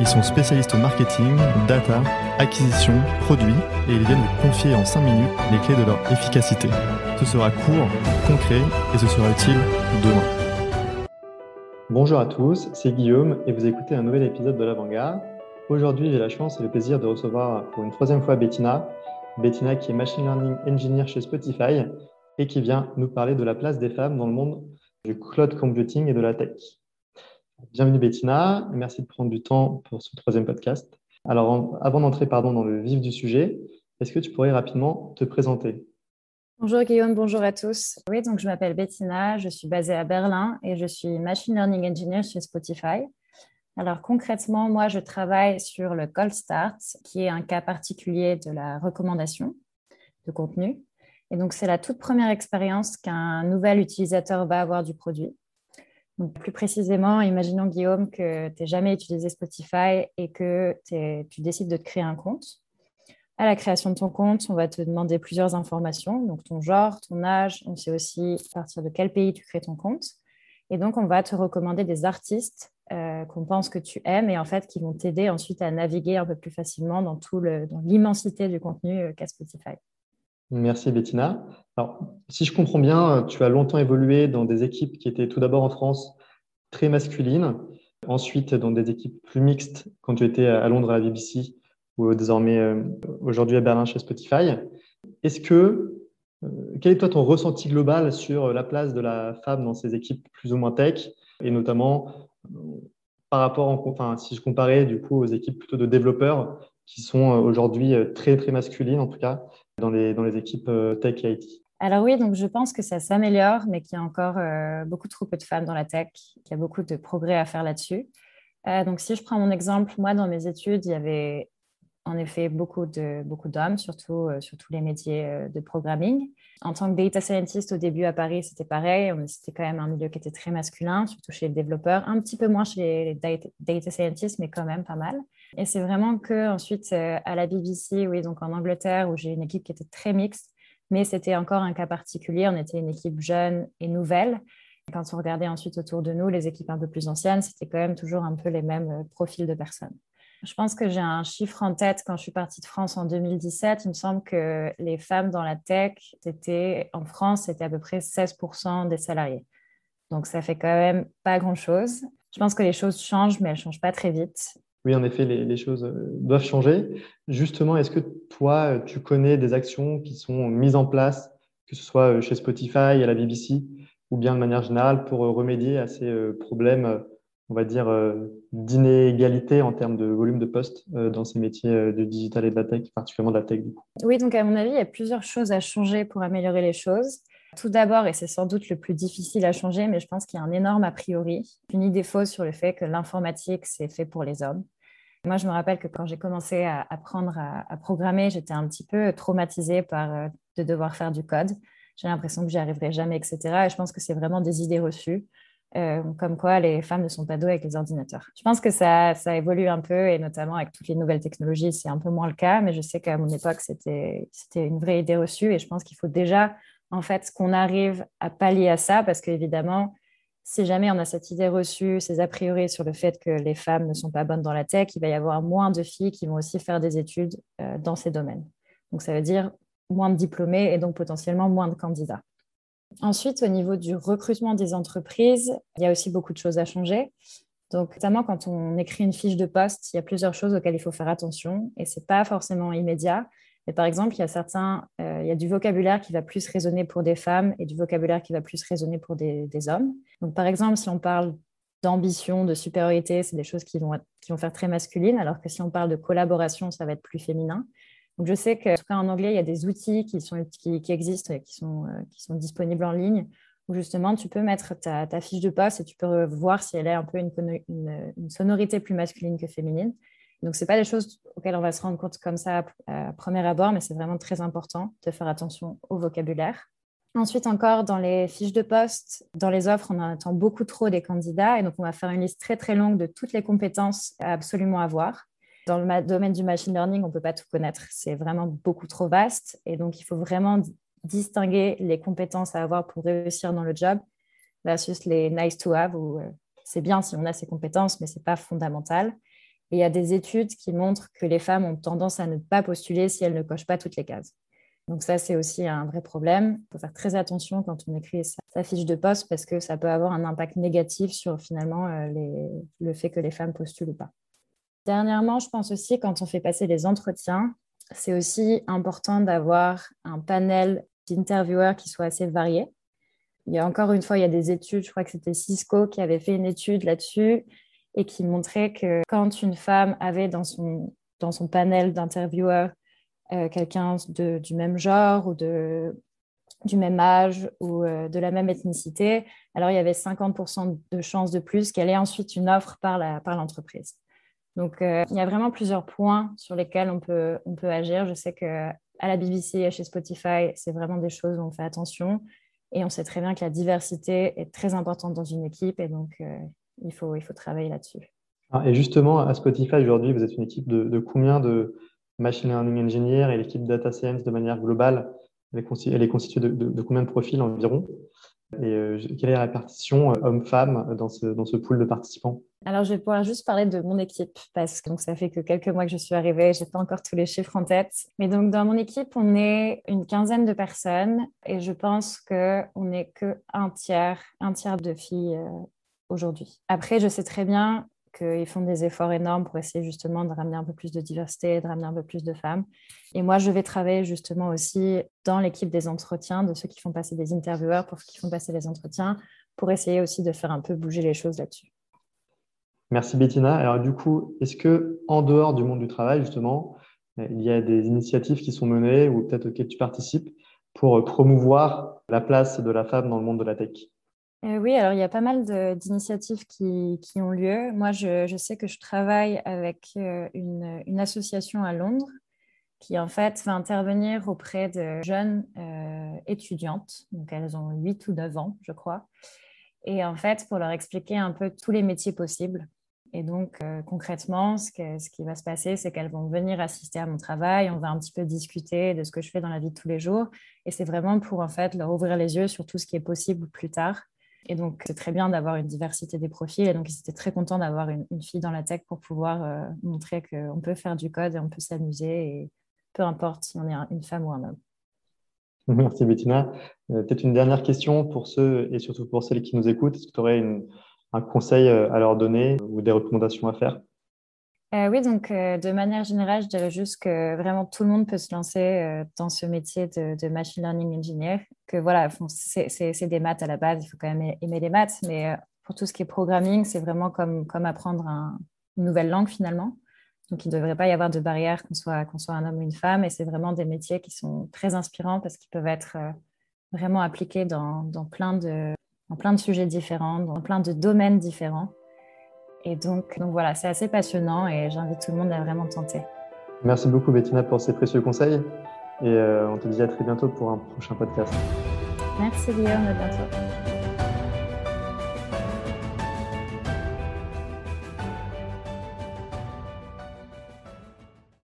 Ils sont spécialistes marketing, data, acquisition, produits et ils viennent vous confier en 5 minutes les clés de leur efficacité. Ce sera court, concret et ce sera utile demain. Bonjour à tous, c'est Guillaume et vous écoutez un nouvel épisode de l'Avant-Garde. Aujourd'hui, j'ai la chance et le plaisir de recevoir pour une troisième fois Bettina. Bettina qui est Machine Learning Engineer chez Spotify et qui vient nous parler de la place des femmes dans le monde du cloud computing et de la tech. Bienvenue Bettina, merci de prendre du temps pour ce troisième podcast. Alors, avant d'entrer pardon, dans le vif du sujet, est-ce que tu pourrais rapidement te présenter? Bonjour Guillaume, bonjour à tous. Oui, donc je m'appelle Bettina, je suis basée à Berlin et je suis Machine Learning Engineer chez Spotify. Alors concrètement, moi, je travaille sur le Cold Start, qui est un cas particulier de la recommandation de contenu. Et donc, c'est la toute première expérience qu'un nouvel utilisateur va avoir du produit. Plus précisément, imaginons, Guillaume, que tu n'aies jamais utilisé Spotify et que tu décides de te créer un compte. À la création de ton compte, on va te demander plusieurs informations, donc ton genre, ton âge, on sait aussi à partir de quel pays tu crées ton compte. Et donc, on va te recommander des artistes euh, qu'on pense que tu aimes et en fait qui vont t'aider ensuite à naviguer un peu plus facilement dans l'immensité du contenu euh, qu'a Spotify. Merci Bettina. Alors, si je comprends bien, tu as longtemps évolué dans des équipes qui étaient tout d'abord en France très masculines, ensuite dans des équipes plus mixtes quand tu étais à Londres à la BBC ou désormais euh, aujourd'hui à Berlin chez Spotify. Est-ce que, euh, quel est toi ton ressenti global sur la place de la femme dans ces équipes plus ou moins tech et notamment euh, par rapport, enfin, si je comparais du coup aux équipes plutôt de développeurs qui sont aujourd'hui très très masculines en tout cas dans les, équipes euh, tech et IT alors oui, donc je pense que ça s'améliore, mais qu'il y a encore euh, beaucoup trop peu de femmes dans la tech, qu'il y a beaucoup de progrès à faire là-dessus. Euh, donc si je prends mon exemple, moi dans mes études, il y avait en effet beaucoup de beaucoup d'hommes, surtout sur tous les métiers de programming. En tant que data scientist au début à Paris, c'était pareil. C'était quand même un milieu qui était très masculin, surtout chez les développeurs, un petit peu moins chez les data, data scientists, mais quand même pas mal. Et c'est vraiment que ensuite euh, à la BBC, oui, donc en Angleterre, où j'ai une équipe qui était très mixte, mais c'était encore un cas particulier. On était une équipe jeune et nouvelle. Quand on regardait ensuite autour de nous les équipes un peu plus anciennes, c'était quand même toujours un peu les mêmes euh, profils de personnes. Je pense que j'ai un chiffre en tête quand je suis partie de France en 2017. Il me semble que les femmes dans la tech, c'était, en France, c'était à peu près 16% des salariés. Donc ça fait quand même pas grand-chose. Je pense que les choses changent, mais elles ne changent pas très vite oui, en effet, les, choses euh, doivent changer. Justement, est-ce que toi, tu connais des actions qui sont mises en place, que ce soit euh, chez Spotify, à la BBC, ou bien de manière générale, pour euh, remédier à ces problèmes, on va dire, d'inégalité en termes de volume de postes dans ces métiers de digital et de la tech, particulièrement de la tech du coup? Oui, donc à mon avis, il y a plusieurs choses à changer pour améliorer les choses. Tout d'abord, et c'est sans doute le plus difficile à changer, mais je pense qu'il y a un énorme a priori, une idée fausse sur le fait que l'informatique, c'est fait pour les hommes. Moi, je me rappelle que quand j'ai commencé à apprendre à, programmer, j'étais un petit peu traumatisée par euh, de devoir faire du code. J'ai l'impression que j'y arriverai jamais, etc. Et je pense que c'est vraiment des idées reçues, euh, comme quoi les femmes ne sont pas douées avec les ordinateurs. Je pense que ça, ça évolue un peu, et notamment avec toutes les nouvelles technologies, c'est un peu moins le cas. Mais je sais qu'à mon époque, c'était une vraie idée reçue. Et je pense qu'il faut déjà, en fait, qu'on arrive à pallier à ça, parce qu'évidemment, si jamais on a cette idée reçue, ces a priori sur le fait que les femmes ne sont pas bonnes dans la tech, il va y avoir moins de filles qui vont aussi faire des études euh, dans ces domaines. Donc ça veut dire moins de diplômés et donc potentiellement moins de candidats. Ensuite, au niveau du recrutement des entreprises, il y a aussi beaucoup de choses à changer. Donc, notamment quand on écrit une fiche de poste, il y a plusieurs choses auxquelles il faut faire attention et ce n'est pas forcément immédiat. Mais par exemple, il y a certains, euh, il y a du vocabulaire qui va plus résonner pour des femmes et du vocabulaire qui va plus résonner pour des, hommes. Donc, par exemple, si on parle d'ambition, de supériorité, c'est des choses qui vont, qui vont faire très masculine, alors que si on parle de collaboration, ça va être plus féminin. Donc, je sais cas en anglais, il y a des outils qui, existent et qui sont, euh, qui sont disponibles en ligne où justement tu peux mettre ta, fiche de poste et tu peux voir si elle est un peu une sonorité plus masculine que féminine. Donc, ce pas des choses auxquelles on va se rendre compte comme ça à premier abord, mais c'est vraiment très important de faire attention au vocabulaire. Ensuite, encore dans les fiches de poste, dans les offres, on en attend beaucoup trop des candidats. Et donc, on va faire une liste très, très longue de toutes les compétences à absolument avoir. Dans le domaine du machine learning, on ne peut pas tout connaître. C'est vraiment beaucoup trop vaste. Et donc, il faut vraiment distinguer les compétences à avoir pour réussir dans le job versus les nice to have, où euh, c'est bien si on a ces compétences, mais ce n'est pas fondamental. Il y a des études qui montrent que les femmes ont tendance à ne pas postuler si elles ne cochent pas toutes les cases. Donc ça, c'est aussi un vrai problème. Il faut faire très attention quand on écrit sa, fiche de poste parce que ça peut avoir un impact négatif sur finalement euh, le fait que les femmes postulent ou pas. Dernièrement, je pense aussi quand on fait passer les entretiens, c'est aussi important d'avoir un panel d'intervieweurs qui soit assez varié. Il y a encore une fois, il y a des études, je crois que c'était Cisco qui avait fait une étude là-dessus et qui montrait que quand une femme avait dans son, dans son panel d'intervieweurs euh, quelqu'un du même genre ou de, du même âge ou euh, de la même ethnicité, alors il y avait 50% de chances de plus qu'elle ait ensuite une offre par l'entreprise. Par Donc, euh, il y a vraiment plusieurs points sur lesquels on peut, on peut agir. Je sais qu'à la BBC et chez Spotify, c'est vraiment des choses où on fait attention. Et on sait très bien que la diversité est très importante dans une équipe et donc il, faut, il faut travailler là-dessus. Ah, et justement, à Spotify, aujourd'hui, vous êtes une équipe de, de combien de, machine learning engineer et l'équipe data science de manière globale, elle est, constituée de, combien de profils environ? Et euh, quelle est la répartition euh, homme-femme dans ce, dans ce pool de participants? Alors, je vais pouvoir juste parler de mon équipe parce que donc, ça fait que quelques mois que je suis arrivée, je n'ai pas encore tous les chiffres en tête. Mais donc, dans mon équipe, on est une quinzaine de personnes et je pense qu'on n'est qu'un tiers, un tiers de filles euh, aujourd'hui. Après, je sais très bien qu'ils font des efforts énormes pour essayer justement de ramener un peu plus de diversité, de ramener un peu plus de femmes. Et moi, je vais travailler justement aussi dans l'équipe des entretiens, de ceux qui font passer des intervieweurs, pour ceux qui font passer les entretiens, pour essayer aussi de faire un peu bouger les choses là-dessus. Merci Bettina. Alors du coup, est-ce que en dehors du monde du travail, justement, il y a des initiatives qui sont menées ou peut-être auxquelles tu participes pour promouvoir la place de la femme dans le monde de la tech? Euh, oui, alors il y a pas mal d'initiatives qui, ont lieu. Moi, je, sais que je travaille avec euh, une, association à Londres qui, en fait, va intervenir auprès de jeunes euh, étudiantes. Donc, elles ont 8 ou 9 ans, je crois. Et en fait, pour leur expliquer un peu tous les métiers possibles. Et donc, concrètement, ce, ce, qui va se passer, c'est qu'elles vont venir assister à mon travail. On va un petit peu discuter de ce que je fais dans la vie de tous les jours. Et c'est vraiment pour, en fait, leur ouvrir les yeux sur tout ce qui est possible plus tard et donc, c'est très bien d'avoir une diversité des profils. Et donc, ils étaient très contents d'avoir une, fille dans la tech pour pouvoir euh, montrer qu'on peut faire du code et on peut s'amuser, et peu importe si on est une femme ou un homme. Merci Bettina. Euh, peut-être une dernière question pour ceux et surtout pour celles qui nous écoutent. Est-ce que tu aurais un conseil euh, à leur donner ou des recommandations à faire? Euh, oui, donc euh, de manière générale, je dirais juste que vraiment tout le monde peut se lancer euh, dans ce métier de, machine learning engineer. Que voilà, c'est des maths à la base, il faut quand même aimer les maths, mais pour tout ce qui est programming, c'est vraiment comme, apprendre une nouvelle langue finalement. Donc il ne devrait pas y avoir de barrière qu'on soit, un homme ou une femme, et c'est vraiment des métiers qui sont très inspirants parce qu'ils peuvent être vraiment appliqués plein de, dans plein de sujets différents, dans plein de domaines différents. Et donc, donc voilà, c'est assez passionnant et j'invite tout le monde à vraiment tenter. Merci beaucoup Bettina pour ces précieux conseils et euh, on te dit à très bientôt pour un prochain podcast. Merci Guillaume, à bientôt.